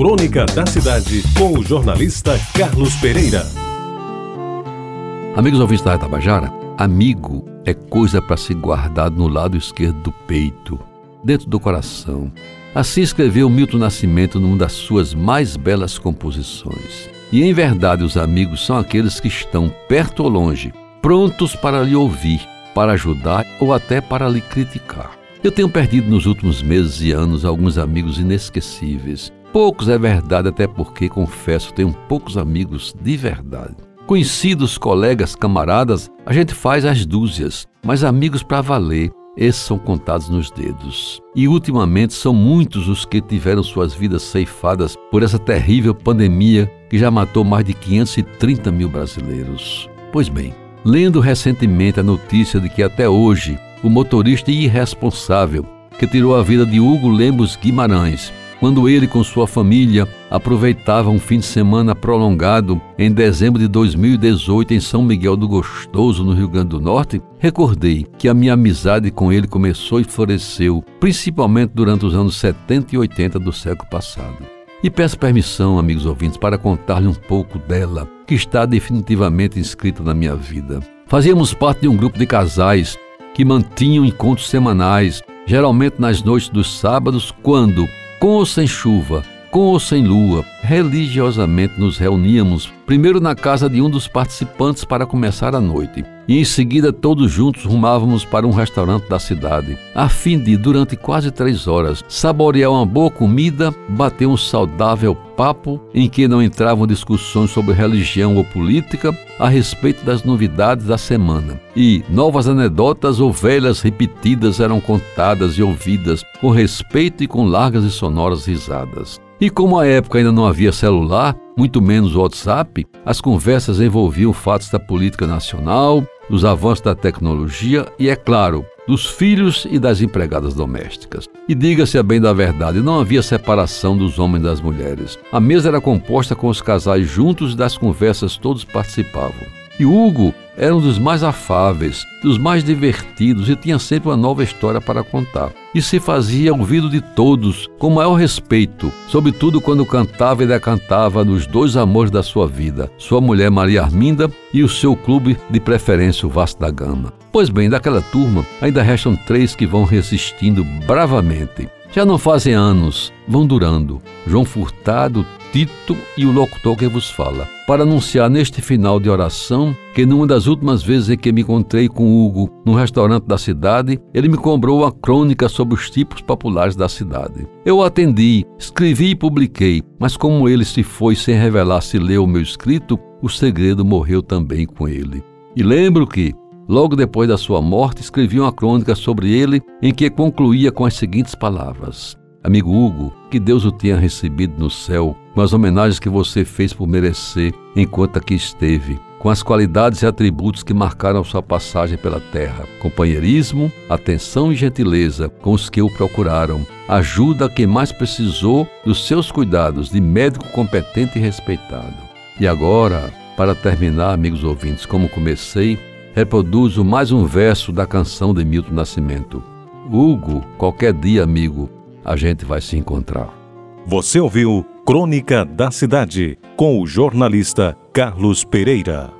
Crônica da Cidade, com o jornalista Carlos Pereira. Amigos ouvintes da Tabajara, amigo é coisa para se guardar no lado esquerdo do peito, dentro do coração. Assim escreveu Milton Nascimento numa das suas mais belas composições. E em verdade, os amigos são aqueles que estão perto ou longe, prontos para lhe ouvir, para ajudar ou até para lhe criticar. Eu tenho perdido nos últimos meses e anos alguns amigos inesquecíveis. Poucos é verdade, até porque, confesso, tenho poucos amigos de verdade. Conhecidos, colegas, camaradas, a gente faz as dúzias, mas amigos para valer, esses são contados nos dedos. E ultimamente são muitos os que tiveram suas vidas ceifadas por essa terrível pandemia que já matou mais de 530 mil brasileiros. Pois bem, lendo recentemente a notícia de que até hoje o motorista irresponsável que tirou a vida de Hugo Lemos Guimarães, quando ele com sua família aproveitava um fim de semana prolongado em dezembro de 2018 em São Miguel do Gostoso, no Rio Grande do Norte, recordei que a minha amizade com ele começou e floresceu, principalmente durante os anos 70 e 80 do século passado. E peço permissão, amigos ouvintes, para contar-lhe um pouco dela, que está definitivamente inscrita na minha vida. Fazíamos parte de um grupo de casais que mantinham encontros semanais, geralmente nas noites dos sábados, quando, com ou sem chuva, com ou sem lua, religiosamente nos reuníamos, primeiro na casa de um dos participantes para começar a noite, e em seguida todos juntos rumávamos para um restaurante da cidade, a fim de, durante quase três horas, saborear uma boa comida, bater um saudável papo em que não entravam discussões sobre religião ou política a respeito das novidades da semana. E novas anedotas ou velhas repetidas eram contadas e ouvidas com respeito e com largas e sonoras risadas. E como a época ainda não havia celular, muito menos WhatsApp, as conversas envolviam fatos da política nacional, dos avanços da tecnologia e, é claro, dos filhos e das empregadas domésticas. E diga-se a bem da verdade, não havia separação dos homens e das mulheres. A mesa era composta com os casais juntos e das conversas todos participavam. E Hugo era um dos mais afáveis, dos mais divertidos e tinha sempre uma nova história para contar. E se fazia ouvido de todos, com maior respeito, sobretudo quando cantava e decantava nos dois amores da sua vida, sua mulher Maria Arminda e o seu clube de preferência, o Vasco da Gama. Pois bem, daquela turma ainda restam três que vão resistindo bravamente. Já não fazem anos, vão durando. João Furtado, Tito e o locutor que vos fala, para anunciar neste final de oração que numa das últimas vezes em que me encontrei com Hugo num restaurante da cidade, ele me cobrou uma crônica sobre os tipos populares da cidade. Eu atendi, escrevi e publiquei, mas como ele se foi sem revelar se leu o meu escrito, o segredo morreu também com ele. E lembro que, Logo depois da sua morte, escrevi uma crônica sobre ele em que concluía com as seguintes palavras: Amigo Hugo, que Deus o tenha recebido no céu, com as homenagens que você fez por merecer enquanto aqui esteve, com as qualidades e atributos que marcaram sua passagem pela terra: companheirismo, atenção e gentileza com os que o procuraram, ajuda a quem mais precisou dos seus cuidados de médico competente e respeitado. E agora, para terminar, amigos ouvintes, como comecei, reproduzo mais um verso da canção de Milton Nascimento. Hugo, qualquer dia, amigo, a gente vai se encontrar. Você ouviu Crônica da Cidade com o jornalista Carlos Pereira.